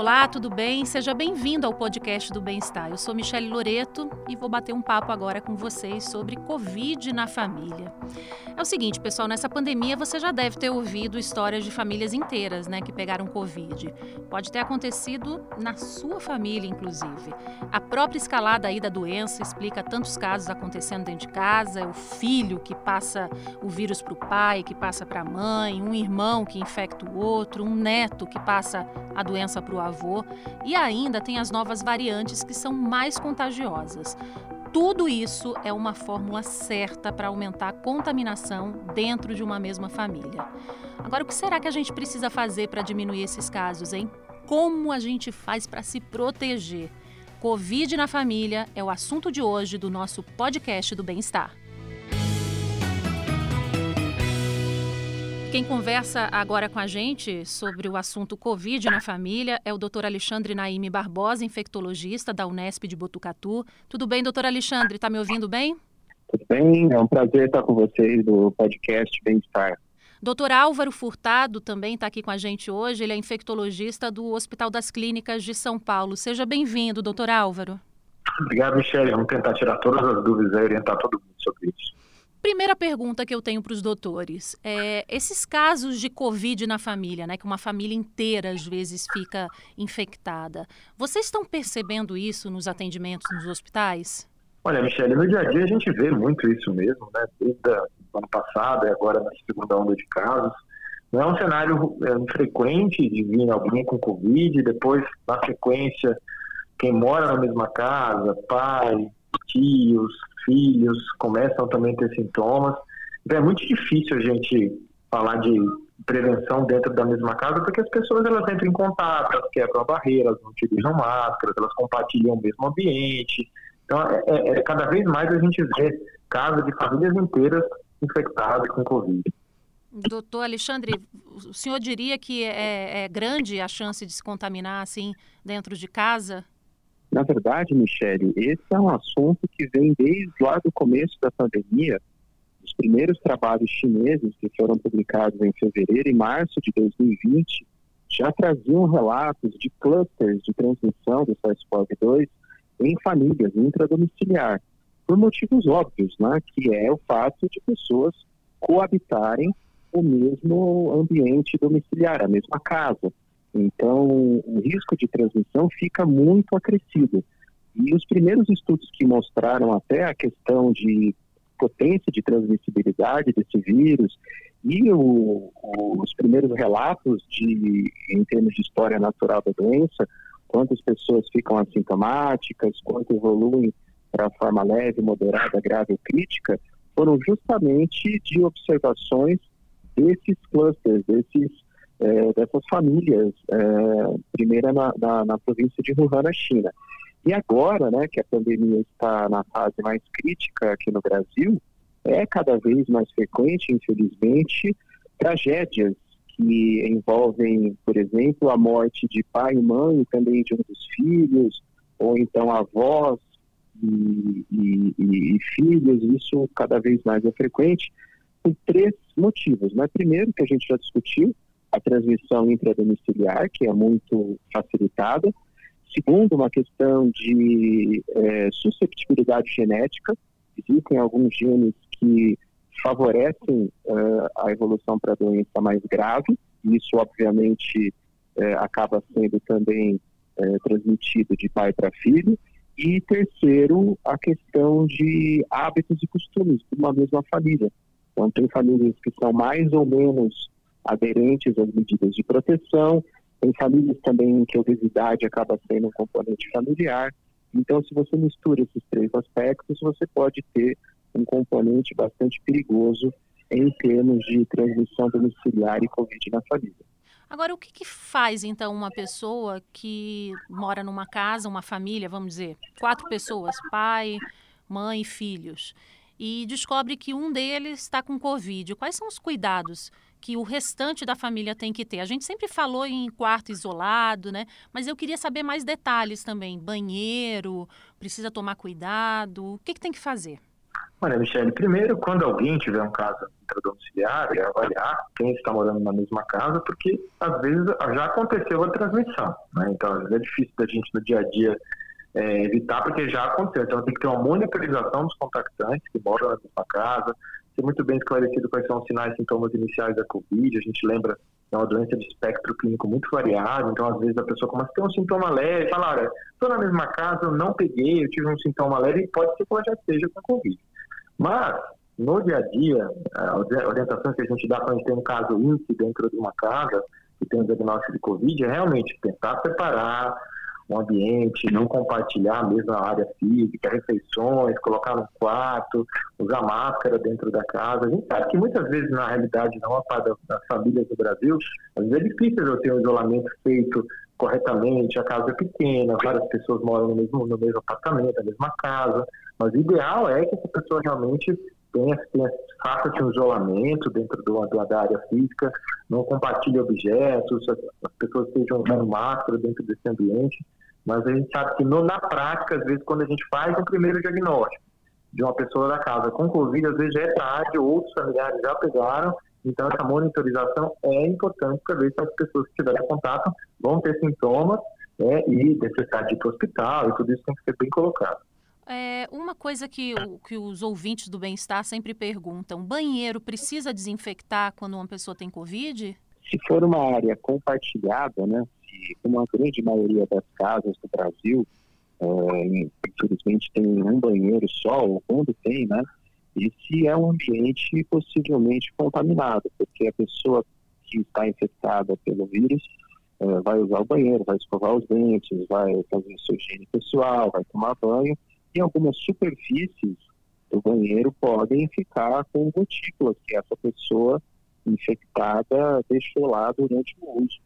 Olá, tudo bem? Seja bem-vindo ao podcast do Bem-Estar. Eu sou Michele Loreto e vou bater um papo agora com vocês sobre Covid na família. É o seguinte, pessoal, nessa pandemia você já deve ter ouvido histórias de famílias inteiras, né, que pegaram Covid. Pode ter acontecido na sua família, inclusive. A própria escalada aí da doença explica tantos casos acontecendo dentro de casa, o filho que passa o vírus para o pai, que passa para a mãe, um irmão que infecta o outro, um neto que passa a doença para o e ainda tem as novas variantes que são mais contagiosas. Tudo isso é uma fórmula certa para aumentar a contaminação dentro de uma mesma família. Agora, o que será que a gente precisa fazer para diminuir esses casos, hein? Como a gente faz para se proteger? Covid na família é o assunto de hoje do nosso podcast do bem-estar. Quem conversa agora com a gente sobre o assunto Covid na família é o Dr. Alexandre Naime Barbosa, infectologista da Unesp de Botucatu. Tudo bem, doutor Alexandre? Está me ouvindo bem? Tudo bem, é um prazer estar com vocês do podcast Bem-Estar. Doutor Álvaro Furtado também está aqui com a gente hoje. Ele é infectologista do Hospital das Clínicas de São Paulo. Seja bem-vindo, doutor Álvaro. Obrigado, Michele. Vamos tentar tirar todas as dúvidas e orientar todo mundo sobre isso. Primeira pergunta que eu tenho para os doutores é esses casos de Covid na família, né, que uma família inteira às vezes fica infectada. Vocês estão percebendo isso nos atendimentos nos hospitais? Olha, Michele, no dia a dia a gente vê muito isso mesmo, né? Desde o ano passado e agora na segunda onda de casos. Não é um cenário é, infrequente de vir alguém com Covid, depois, na sequência, quem mora na mesma casa, pai, tios, filhos começam também a ter sintomas. Então é muito difícil a gente falar de prevenção dentro da mesma casa, porque as pessoas elas entram em contato, elas quebram a barreira, elas não utilizam máscaras, elas compartilham o mesmo ambiente. Então, é, é, é cada vez mais a gente vê casos de famílias inteiras infectadas com Covid. Doutor Alexandre, o senhor diria que é, é grande a chance de se contaminar assim dentro de casa? Na verdade, Michele, esse é um assunto que vem desde lá do começo da pandemia. Os primeiros trabalhos chineses que foram publicados em fevereiro e março de 2020 já traziam relatos de clusters de transmissão do SARS-CoV-2 em famílias intradomiciliar, por motivos óbvios, né, que é o fato de pessoas coabitarem o mesmo ambiente domiciliar, a mesma casa. Então, o risco de transmissão fica muito acrescido. E os primeiros estudos que mostraram até a questão de potência de transmissibilidade desse vírus e o, os primeiros relatos de, em termos de história natural da doença, quantas pessoas ficam assintomáticas, quanto evoluem para forma leve, moderada, grave ou crítica, foram justamente de observações desses clusters, desses é, dessas famílias, é, primeiro na, na, na, província de Wuhan, na China. E agora, né, que a pandemia está na fase mais crítica aqui no Brasil, é cada vez mais frequente, infelizmente, tragédias que envolvem, por exemplo, a morte de pai e mãe, também de um dos filhos, ou então avós e, e, e, filhos, isso cada vez mais é frequente, por três motivos. Né? Primeiro, que a gente já discutiu, a transmissão intradomiciliar, que é muito facilitada. Segundo, uma questão de é, susceptibilidade genética. Existem alguns genes que favorecem uh, a evolução para doença mais grave. Isso, obviamente, uh, acaba sendo também uh, transmitido de pai para filho. E terceiro, a questão de hábitos e costumes de uma mesma família. Então, tem famílias que são mais ou menos aderentes às medidas de proteção. Tem famílias também em que a obesidade acaba sendo um componente familiar. Então, se você mistura esses três aspectos, você pode ter um componente bastante perigoso em termos de transmissão domiciliar e Covid na família. Agora, o que, que, faz então uma pessoa que mora numa casa, uma família, vamos dizer, quatro pessoas, pai, mãe filhos, e descobre que um deles está com Covid? Quais são os cuidados que o restante da família tem que ter? A gente sempre falou em quarto isolado, né? Mas eu queria saber mais detalhes também. Banheiro, precisa tomar cuidado, o que, que tem que fazer? Olha, Michele, primeiro, quando alguém tiver um caso intradomiciliar, é avaliar quem está morando na mesma casa, porque às vezes já aconteceu a transmissão, né? Então, às vezes é difícil da gente no dia a dia é, evitar, porque já aconteceu. Então, tem que ter uma monitorização dos contactantes que moram na mesma casa, ser muito bem esclarecido quais são os sinais e sintomas iniciais da Covid. A gente lembra é uma doença de espectro clínico muito variado, então às vezes a pessoa começa a ter um sintoma leve, fala, olha, estou na mesma casa, eu não peguei, eu tive um sintoma leve, pode ser que ela já esteja com Covid. Mas, no dia a dia, a orientação que a gente dá quando a gente tem um caso índice dentro de uma casa, que tem um diagnóstico de Covid, é realmente tentar separar, o ambiente, não compartilhar a mesma área física, refeições, colocar no quarto, usar máscara dentro da casa. A gente sabe que muitas vezes, na realidade, na maior parte das famílias do Brasil, às vezes é difícil eu ter um isolamento feito corretamente, a casa é pequena, várias pessoas moram no mesmo, no mesmo apartamento, na mesma casa, mas o ideal é que essa pessoa realmente tenha, tenha faça um isolamento dentro do, do, da área física, não compartilhe objetos, as, as pessoas estejam usando máscara dentro desse ambiente, mas a gente sabe que no, na prática, às vezes, quando a gente faz o primeiro diagnóstico de uma pessoa da casa com Covid, às vezes já é tarde, outros familiares já pegaram, então essa monitorização é importante para ver se as pessoas que tiverem contato vão ter sintomas né, e necessidade de ir para o hospital, e tudo isso tem que ser bem colocado. É, uma coisa que, que os ouvintes do bem-estar sempre perguntam: banheiro precisa desinfectar quando uma pessoa tem Covid? Se for uma área compartilhada, né, como a grande maioria das casas do Brasil, é, infelizmente tem um banheiro só, ou quando tem, né? Esse é um ambiente possivelmente contaminado, porque a pessoa que está infectada pelo vírus é, vai usar o banheiro, vai escovar os dentes, vai fazer sua higiene pessoal, vai tomar banho, e algumas superfícies do banheiro podem ficar com gotículas que essa pessoa infectada deixou lá durante o uso.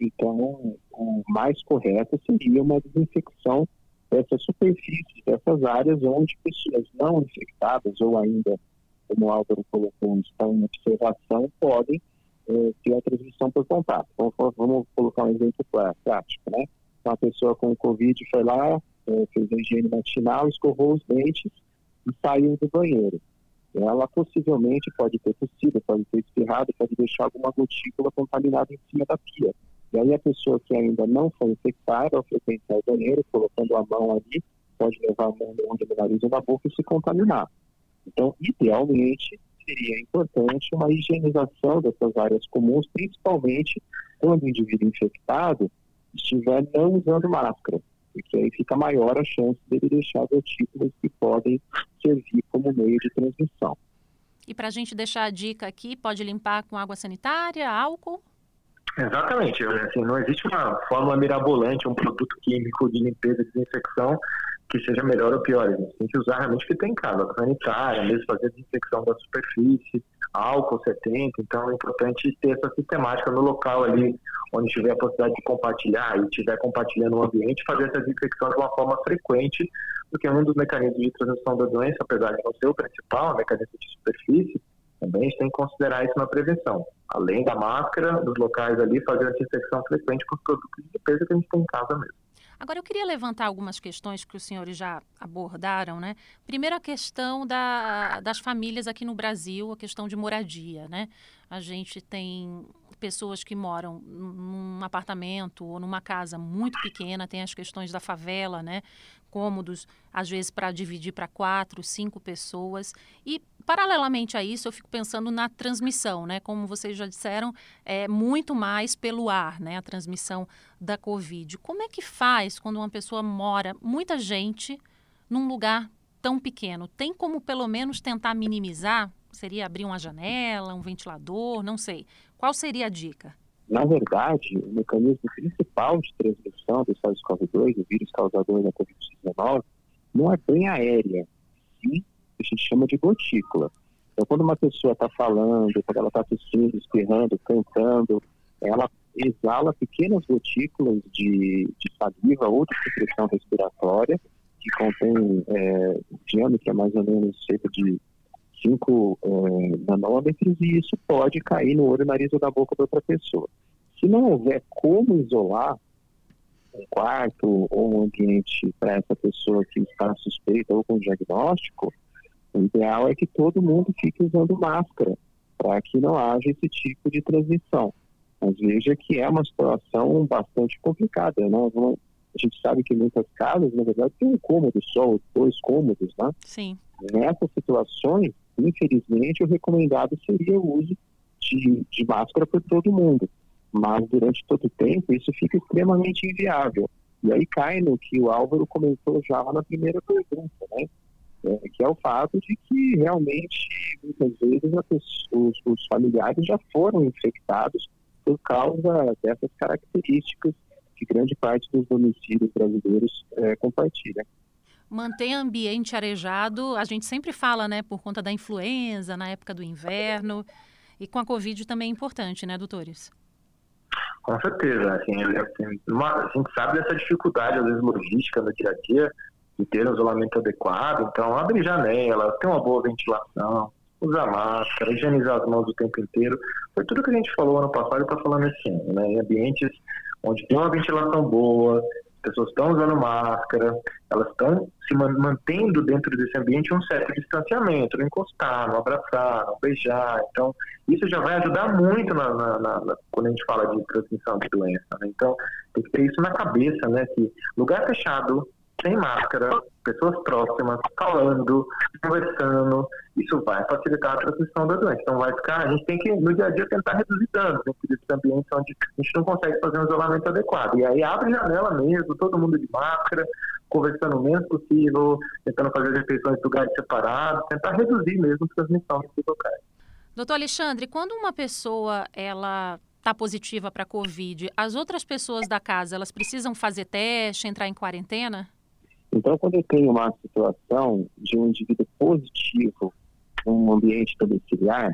Então, o mais correto seria uma desinfecção dessas superfícies, dessas áreas onde pessoas não infectadas ou ainda, como o Álvaro colocou, estão em observação, podem eh, ter a transmissão por contato. Então, vamos colocar um exemplo prático, né? Uma pessoa com Covid foi lá, eh, fez a higiene matinal, escovou os dentes e saiu do banheiro. Ela possivelmente pode ter tossido, pode ter espirrado, pode deixar alguma gotícula contaminada em cima da pia. E aí a pessoa que ainda não foi infectada, ao frequentar o banheiro, colocando a mão ali, pode levar a mão no no nariz ou na boca e se contaminar. Então, idealmente, seria importante uma higienização dessas áreas comuns, principalmente quando o indivíduo infectado estiver não usando máscara, porque aí fica maior a chance dele deixar gotículas que podem servir como meio de transmissão. E para a gente deixar a dica aqui, pode limpar com água sanitária, álcool? Exatamente. Assim, não existe uma fórmula mirabolante, um produto químico de limpeza e desinfecção que seja melhor ou pior. A gente tem que usar realmente o que tem em casa, sanitária, mesmo fazer a desinfecção da superfície, álcool 70. Então é importante ter essa sistemática no local ali, onde tiver a possibilidade de compartilhar e estiver compartilhando o ambiente, fazer essa desinfecção de uma forma frequente, porque um dos mecanismos de transmissão da doença, apesar de não ser o principal, o mecanismo de superfície, também a gente tem que considerar isso na prevenção. Além da máscara, dos locais ali, fazer a desinfecção frequente com os produtos de limpeza que a gente tem em casa mesmo. Agora, eu queria levantar algumas questões que os senhores já abordaram, né? Primeiro, a questão da, das famílias aqui no Brasil, a questão de moradia, né? A gente tem pessoas que moram num apartamento ou numa casa muito pequena, tem as questões da favela, né? Cômodos, às vezes, para dividir para quatro, cinco pessoas. E, paralelamente a isso, eu fico pensando na transmissão, né? Como vocês já disseram, é muito mais pelo ar, né? A transmissão da Covid. Como é que faz quando uma pessoa mora, muita gente, num lugar tão pequeno? Tem como, pelo menos, tentar minimizar? Seria abrir uma janela, um ventilador, não sei. Qual seria a dica? Na verdade, o mecanismo principal de transmissão do SARS-CoV-2, o vírus causador da Covid-19, não é bem aérea, sim, a gente chama de gotícula. Então, quando uma pessoa está falando, quando ela está tossindo, espirrando, cantando, ela exala pequenas gotículas de, de saliva ou de secreção respiratória, que contém é, diâmetro mais ou menos cerca de 5 é, nanômetros e isso pode cair no olho, nariz ou da boca da outra pessoa. Se não houver como isolar um quarto ou um ambiente para essa pessoa que está suspeita ou com diagnóstico, o ideal é que todo mundo fique usando máscara para que não haja esse tipo de transmissão. Mas veja que é uma situação bastante complicada. Né? A gente sabe que muitas casas, na verdade, tem um cômodo só, dois cômodos. Né? Sim. Nessas situações, infelizmente, o recomendado seria o uso de, de máscara por todo mundo. Mas durante todo o tempo, isso fica extremamente inviável. E aí cai no que o Álvaro comentou já na primeira pergunta, né? É, que é o fato de que realmente, muitas vezes, os, os familiares já foram infectados por causa dessas características que grande parte dos domicílios brasileiros é, compartilha. Manter ambiente arejado, a gente sempre fala, né, por conta da influenza, na época do inverno, e com a Covid também é importante, né, doutores? Com certeza, assim, assim uma, a gente sabe dessa dificuldade, às vezes, logística no dia a dia, de ter um isolamento adequado, então abre janela, ter uma boa ventilação, usar máscara, higienizar as mãos o tempo inteiro. Foi tudo que a gente falou ano passado e está falando esse ano, né? Em ambientes onde tem uma ventilação boa, pessoas estão usando máscara, elas estão se mantendo dentro desse ambiente um certo distanciamento, não encostar, não abraçar, não beijar. Então, isso já vai ajudar muito na, na, na, quando a gente fala de transmissão de doença. Né? Então, tem que ter isso na cabeça, né? Que lugar fechado, sem máscara, pessoas próximas, falando, conversando, isso vai facilitar a transmissão da doença. Então vai ficar, a gente tem que no dia a dia tentar reduzir danos dentro desses ambientes onde a gente não consegue fazer um isolamento adequado. E aí abre janela mesmo, todo mundo de máscara, conversando o menos possível, tentando fazer refeições em lugares separados, tentar reduzir mesmo a transmissão desses locais. Doutor Alexandre, quando uma pessoa ela está positiva para a Covid, as outras pessoas da casa elas precisam fazer teste, entrar em quarentena? Então, quando eu tenho uma situação de um indivíduo positivo num ambiente domiciliar,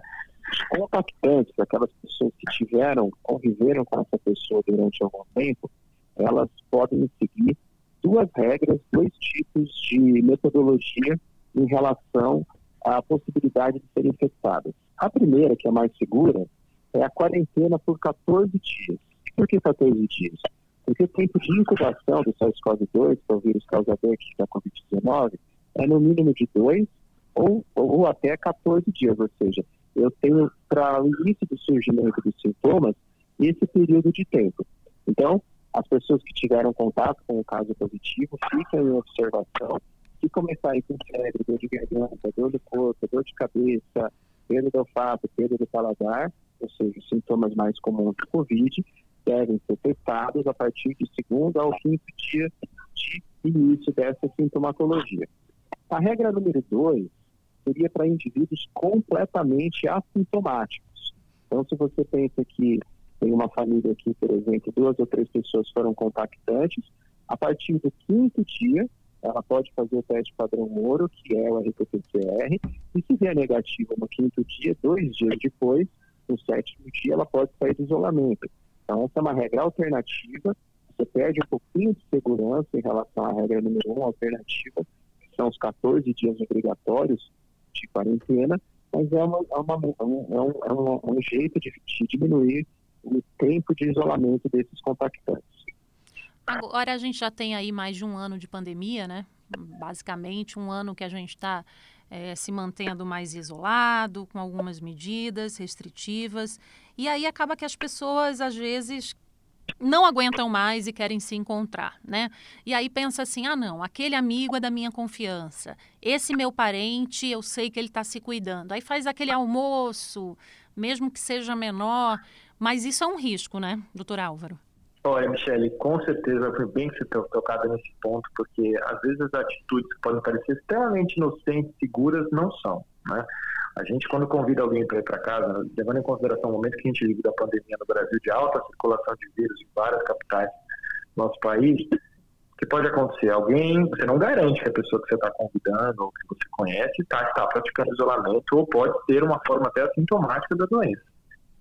os compactantes, aquelas pessoas que tiveram, conviveram com essa pessoa durante algum tempo, elas podem seguir duas regras, dois tipos de metodologia em relação à possibilidade de serem infectadas. A primeira, que é mais segura, é a quarentena por 14 dias. Por que 14 dias? Porque o tempo de incubação do SARS-CoV-2, que é o vírus causador da Covid-19, é no mínimo de 2 ou, ou até 14 dias. Ou seja, eu tenho, para o início do surgimento dos sintomas, esse período de tempo. Então, as pessoas que tiveram contato com o caso positivo ficam em observação. Se começarem com febre, dor de garganta, dor do corpo, dor de cabeça, perda do olfato, perda do paladar, ou seja, sintomas mais comuns do Covid, devem ser testados a partir de segundo ao quinto dia de início dessa sintomatologia. A regra número dois seria para indivíduos completamente assintomáticos. Então, se você pensa que tem uma família aqui, por exemplo, duas ou três pessoas foram contactantes, a partir do quinto dia, ela pode fazer o teste padrão Moro, que é o RT-PCR, e se vier negativo no quinto dia, dois dias depois, no sétimo dia, ela pode sair do isolamento. Então, essa é uma regra alternativa. Você perde um pouquinho de segurança em relação à regra número um, alternativa, que são os 14 dias obrigatórios de quarentena, mas é, uma, é, uma, é, um, é, um, é um, jeito de, de diminuir o tempo de isolamento desses contactantes. Agora a gente já tem aí mais de um ano de pandemia, né? Basicamente, um ano que a gente está é, se mantendo mais isolado, com algumas medidas restritivas. E aí acaba que as pessoas, às vezes, não aguentam mais e querem se encontrar, né? E aí pensa assim: ah, não, aquele amigo é da minha confiança, esse meu parente, eu sei que ele está se cuidando. Aí faz aquele almoço, mesmo que seja menor, mas isso é um risco, né, doutor Álvaro? Olha, Michele, com certeza foi bem que você ter tocado nesse ponto, porque às vezes as atitudes que podem parecer extremamente inocentes, seguras, não são. Né? A gente, quando convida alguém para ir para casa, levando em consideração o momento que a gente vive da pandemia no Brasil, de alta circulação de vírus em várias capitais do nosso país, o que pode acontecer? Alguém, você não garante que a pessoa que você está convidando ou que você conhece está tá praticando isolamento ou pode ter uma forma até assintomática da doença.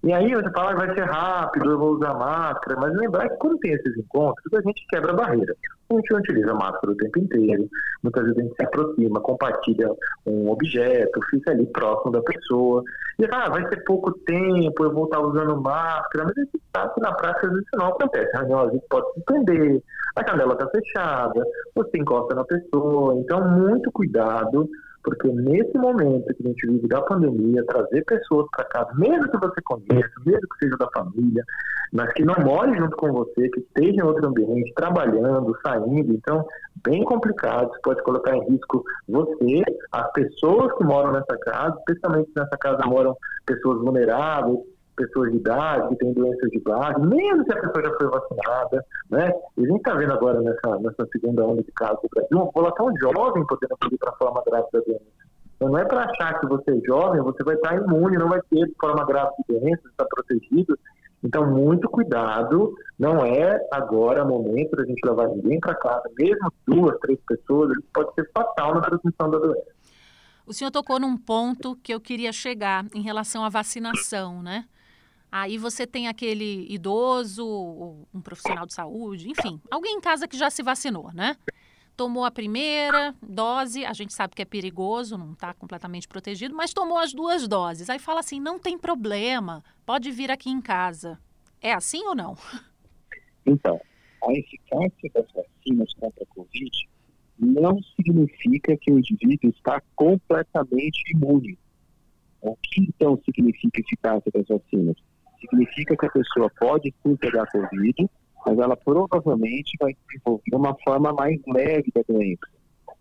E aí você fala vai ser rápido, eu vou usar máscara, mas lembrar que quando tem esses encontros, a gente quebra a barreira. A gente não utiliza máscara o tempo inteiro, muitas vezes a gente se aproxima, compartilha um objeto, fica ali próximo da pessoa. E ah, vai ser pouco tempo, eu vou estar usando máscara, mas a gente sabe que na prática isso não acontece. A reunião pode se prender, a janela está fechada, você encosta na pessoa, então muito cuidado porque nesse momento que a gente vive da pandemia, trazer pessoas para casa, mesmo que você conheça, mesmo que seja da família, mas que não more junto com você, que esteja em outro ambiente, trabalhando, saindo, então, bem complicado, isso pode colocar em risco você, as pessoas que moram nessa casa, especialmente nessa casa moram pessoas vulneráveis, pessoas de idade, que têm doenças de base, mesmo se a pessoa já foi vacinada, né? E a gente está vendo agora nessa, nessa segunda onda de casos do Brasil, uma população jovem podendo vir para a forma grave da doença. Então não é para achar que você é jovem, você vai estar imune, não vai ter forma grave de doença, está protegido. Então, muito cuidado, não é agora o momento da gente levar ninguém para casa, mesmo duas, três pessoas, pode ser fatal na transmissão da doença. O senhor tocou num ponto que eu queria chegar em relação à vacinação, né? Aí você tem aquele idoso, um profissional de saúde, enfim, alguém em casa que já se vacinou, né? Tomou a primeira dose, a gente sabe que é perigoso, não está completamente protegido, mas tomou as duas doses. Aí fala assim: não tem problema, pode vir aqui em casa. É assim ou não? Então, a eficácia das vacinas contra a Covid não significa que o indivíduo está completamente imune. O que então significa eficácia das vacinas? Significa que a pessoa pode sim pegar Covid, mas ela provavelmente vai desenvolver uma forma mais leve da doença.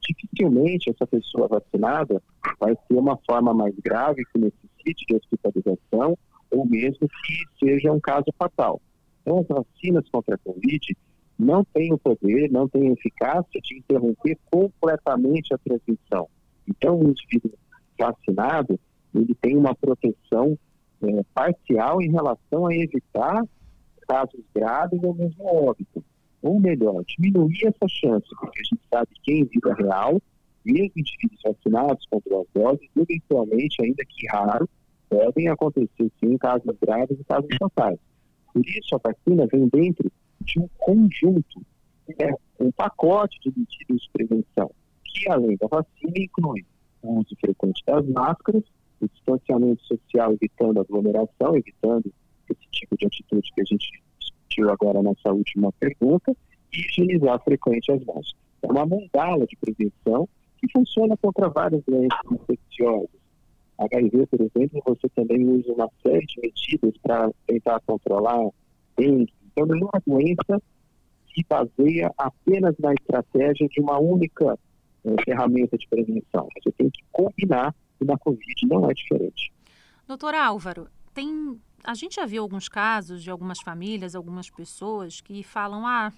Dificilmente essa pessoa vacinada vai ter uma forma mais grave que necessite de hospitalização ou mesmo que seja um caso fatal. Então, as vacinas contra a Covid não têm o poder, não têm a eficácia de interromper completamente a transmissão. Então, o indivíduo vacinado, ele tem uma proteção é, parcial em relação a evitar casos graves ou mesmo óbito. Ou melhor, diminuir essa chance, porque a gente sabe que em vida real, mesmo indivíduos vacinados com duas doses, eventualmente, ainda que raro, podem acontecer sim casos graves e casos fatais. Por isso, a vacina vem dentro de um conjunto, né, um pacote de medidas de prevenção, que além da vacina inclui o uso frequente das máscaras, o distanciamento social, evitando aglomeração, evitando esse tipo de atitude que a gente discutiu agora nessa última pergunta, e higienizar frequente as mãos. É uma mandala de prevenção que funciona contra várias doenças infecciosas. HIV, por exemplo, você também usa uma série de medidas para tentar controlar dengue. Então, não é uma doença que baseia apenas na estratégia de uma única eh, ferramenta de prevenção. Você tem que combinar e na Covid não é diferente. Doutor Álvaro, tem, a gente já viu alguns casos de algumas famílias, algumas pessoas que falam: ah,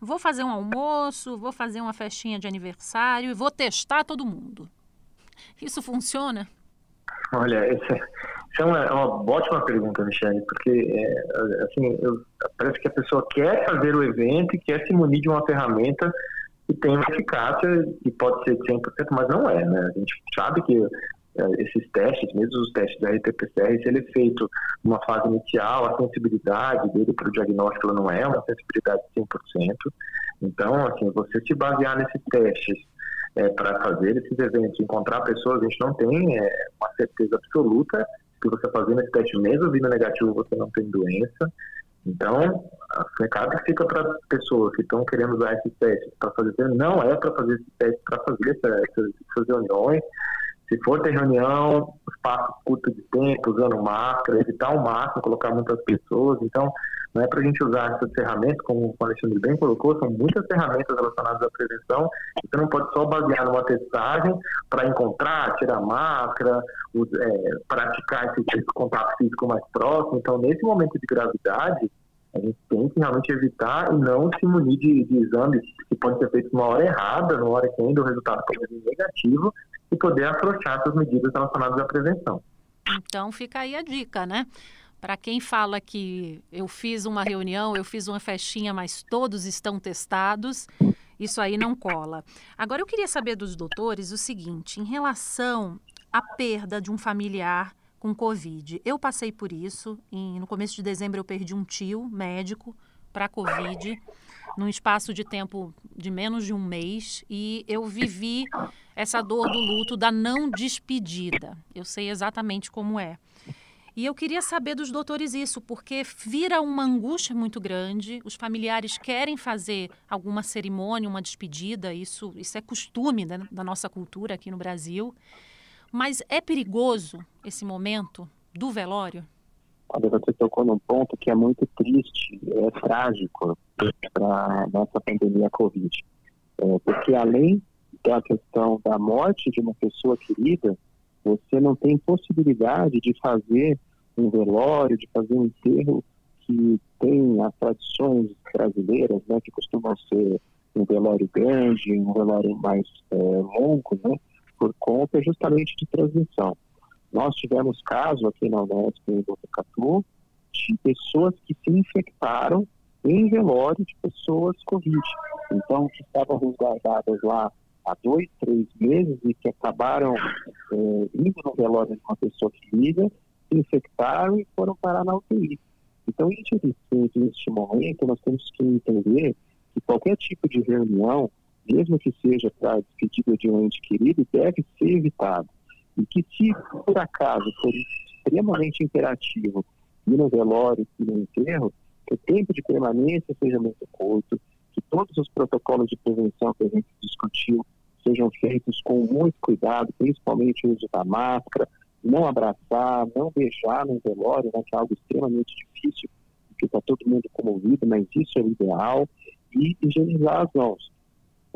vou fazer um almoço, vou fazer uma festinha de aniversário e vou testar todo mundo. Isso funciona? Olha, essa, essa é, uma, é uma, ótima pergunta, Michele, porque é, assim, eu, parece que a pessoa quer fazer o evento e quer se munir de uma ferramenta e tem uma eficácia que pode ser 100%, mas não é, né? A gente sabe que é, esses testes, mesmo os testes da RT-PCR, se ele é feito numa fase inicial, a sensibilidade dele para o diagnóstico não é uma sensibilidade de 100%. Então, assim, você se basear nesses testes é, para fazer esses eventos, encontrar pessoas, a gente não tem é, uma certeza absoluta que você fazendo esse teste mesmo vindo negativo, você não tem doença. Então, a recado fica para pessoas que estão querendo usar esses testes para fazer, não é para fazer esse teste para fazer essas, essas reuniões. Se for ter reunião, espaço curto de tempo, usando máscara, evitar o máximo, colocar muitas pessoas. Então, não é para a gente usar essas ferramentas, como o Alexandre bem colocou, são muitas ferramentas relacionadas à prevenção. Você não pode só basear numa testagem para encontrar, tirar máscara, é, praticar esse tipo de contato físico mais próximo. Então, nesse momento de gravidade, a gente tem que realmente evitar e não se munir de, de exames que podem ser feitos numa hora errada, numa hora que ainda o resultado pode ser negativo, e poder afrouxar essas medidas relacionadas à prevenção. Então fica aí a dica, né? Para quem fala que eu fiz uma reunião, eu fiz uma festinha, mas todos estão testados, isso aí não cola. Agora eu queria saber dos doutores o seguinte, em relação à perda de um familiar com Covid. Eu passei por isso. Em, no começo de dezembro, eu perdi um tio médico para Covid, num espaço de tempo de menos de um mês. E eu vivi essa dor do luto da não despedida. Eu sei exatamente como é. E eu queria saber dos doutores isso, porque vira uma angústia muito grande, os familiares querem fazer alguma cerimônia, uma despedida, isso, isso é costume da nossa cultura aqui no Brasil. Mas é perigoso esse momento do velório? Olha, você tocou num ponto que é muito triste, é trágico para a nossa pandemia Covid. É, porque além da questão da morte de uma pessoa querida, você não tem possibilidade de fazer um velório, de fazer um enterro que tem as tradições brasileiras, né, que costumam ser um velório grande, um velório mais é, longo, né, por conta justamente de transmissão. Nós tivemos caso aqui na Unesp em Botucatu de pessoas que se infectaram em velório de pessoas Covid. Então, que estavam resguardadas lá há dois, três meses e que acabaram é, indo no velório de uma pessoa querida se infectaram e foram parar na UTI. Então, infelizmente, neste momento, nós temos que entender que qualquer tipo de reunião, mesmo que seja para despedida de um ente querido, deve ser evitado. E que se, por acaso, for extremamente imperativo ir no velório e no enterro, que o tempo de permanência seja muito curto, que todos os protocolos de prevenção que a gente discutiu sejam feitos com muito cuidado, principalmente o uso da máscara, não abraçar, não beijar no velório, né, que é algo extremamente difícil, porque está todo mundo comovido, mas isso é o ideal, e higienizar as mãos.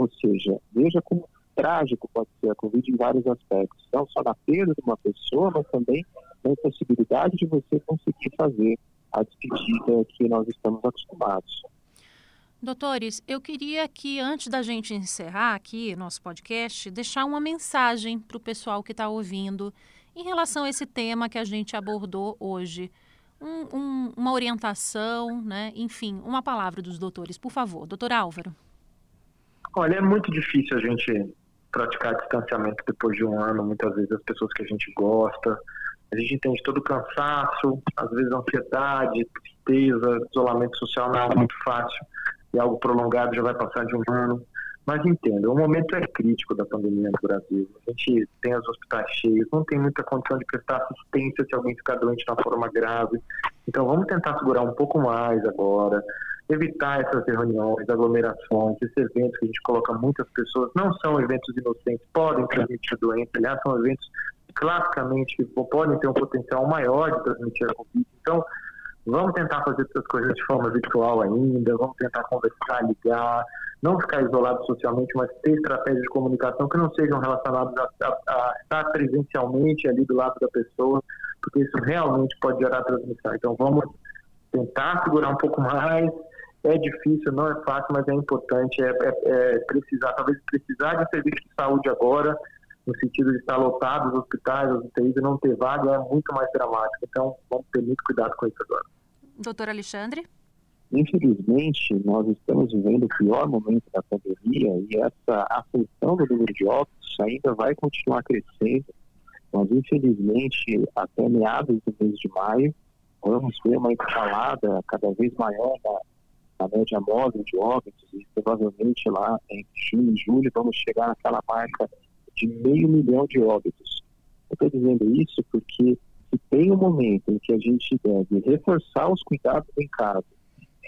Ou seja, veja como trágico pode ser a Covid em vários aspectos, não só na perda de uma pessoa, mas também na impossibilidade de você conseguir fazer a despedida que nós estamos acostumados. Doutores, eu queria que, antes da gente encerrar aqui nosso podcast, deixar uma mensagem para o pessoal que está ouvindo em relação a esse tema que a gente abordou hoje. Um, um, uma orientação, né? enfim, uma palavra dos doutores, por favor. Doutor Álvaro. Olha, é muito difícil a gente praticar distanciamento depois de um ano, muitas vezes as pessoas que a gente gosta. A gente entende todo o cansaço, às vezes ansiedade, tristeza, isolamento social não é muito fácil e algo prolongado já vai passar de um ano. Mas entenda, o momento é crítico da pandemia no Brasil. A gente tem os hospitais cheios, não tem muita condição de prestar assistência se alguém ficar doente de uma forma grave. Então vamos tentar segurar um pouco mais agora, evitar essas reuniões, aglomerações, esses eventos que a gente coloca muitas pessoas. Não são eventos inocentes, podem transmitir doença, aliás, são eventos classicamente que podem ter um potencial maior de transmitir a Covid. Então, vamos tentar fazer essas coisas de forma virtual ainda, vamos tentar conversar, ligar, não ficar isolado socialmente, mas ter estratégias de comunicação que não sejam relacionadas a, a, a, estar presencialmente ali do lado da pessoa, porque isso realmente pode gerar transmissão. Então vamos tentar segurar um pouco mais. É difícil, não é fácil, mas é importante. É, é, é precisar, talvez precisar de serviço de saúde agora, no sentido de estar lotados os hospitais, os UTIs e não ter vaga, é muito mais dramático. Então vamos ter muito cuidado com isso agora. Doutor Alexandre? Infelizmente, nós estamos vivendo o pior momento da pandemia e essa aflição do número de óbitos ainda vai continuar crescendo. Nós, infelizmente, até meados do mês de maio, vamos ver uma escalada cada vez maior na, na média móvel de óbitos e provavelmente lá em junho e julho vamos chegar naquela marca de meio milhão de óbitos. Eu estou dizendo isso porque se tem um momento em que a gente deve reforçar os cuidados em casa,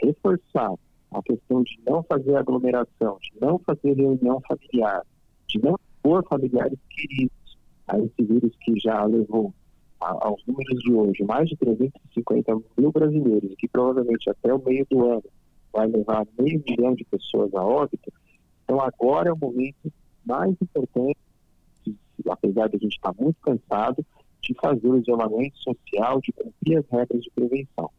reforçar a questão de não fazer aglomeração, de não fazer reunião familiar, de não pôr familiares queridos a esse vírus que já levou a, aos números de hoje mais de 350 mil brasileiros, que provavelmente até o meio do ano vai levar meio milhão de pessoas a óbito. Então agora é o momento mais importante, apesar de a gente estar muito cansado, de fazer o isolamento social, de cumprir as regras de prevenção.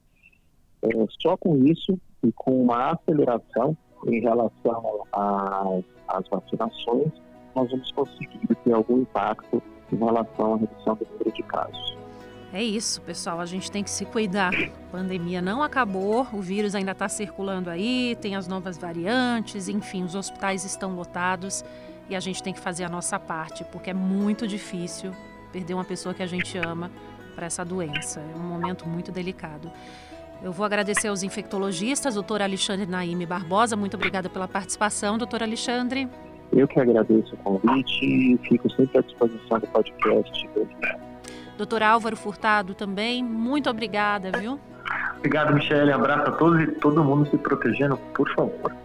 É, só com isso e com uma aceleração em relação às vacinações, nós vamos conseguir ter algum impacto em relação à redução do número de casos. É isso, pessoal. A gente tem que se cuidar. A pandemia não acabou, o vírus ainda está circulando aí, tem as novas variantes, enfim, os hospitais estão lotados e a gente tem que fazer a nossa parte, porque é muito difícil perder uma pessoa que a gente ama para essa doença. É um momento muito delicado. Eu vou agradecer aos infectologistas, doutor Alexandre Naime Barbosa. Muito obrigada pela participação, doutor Alexandre. Eu que agradeço o convite e fico sempre à disposição do podcast. Doutor Álvaro Furtado também, muito obrigada, viu? Obrigado, Michele. Abraço a todos e todo mundo se protegendo, por favor.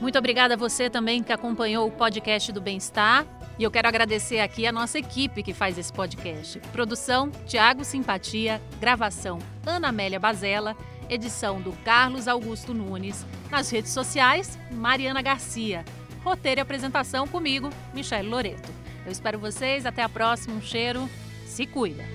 Muito obrigada a você também que acompanhou o podcast do Bem-Estar. E eu quero agradecer aqui a nossa equipe que faz esse podcast. Produção, Tiago Simpatia. Gravação, Ana Amélia Bazela edição do Carlos Augusto Nunes. Nas redes sociais, Mariana Garcia. Roteiro e apresentação comigo, Michelle Loreto. Eu espero vocês, até a próxima, um cheiro, se cuida!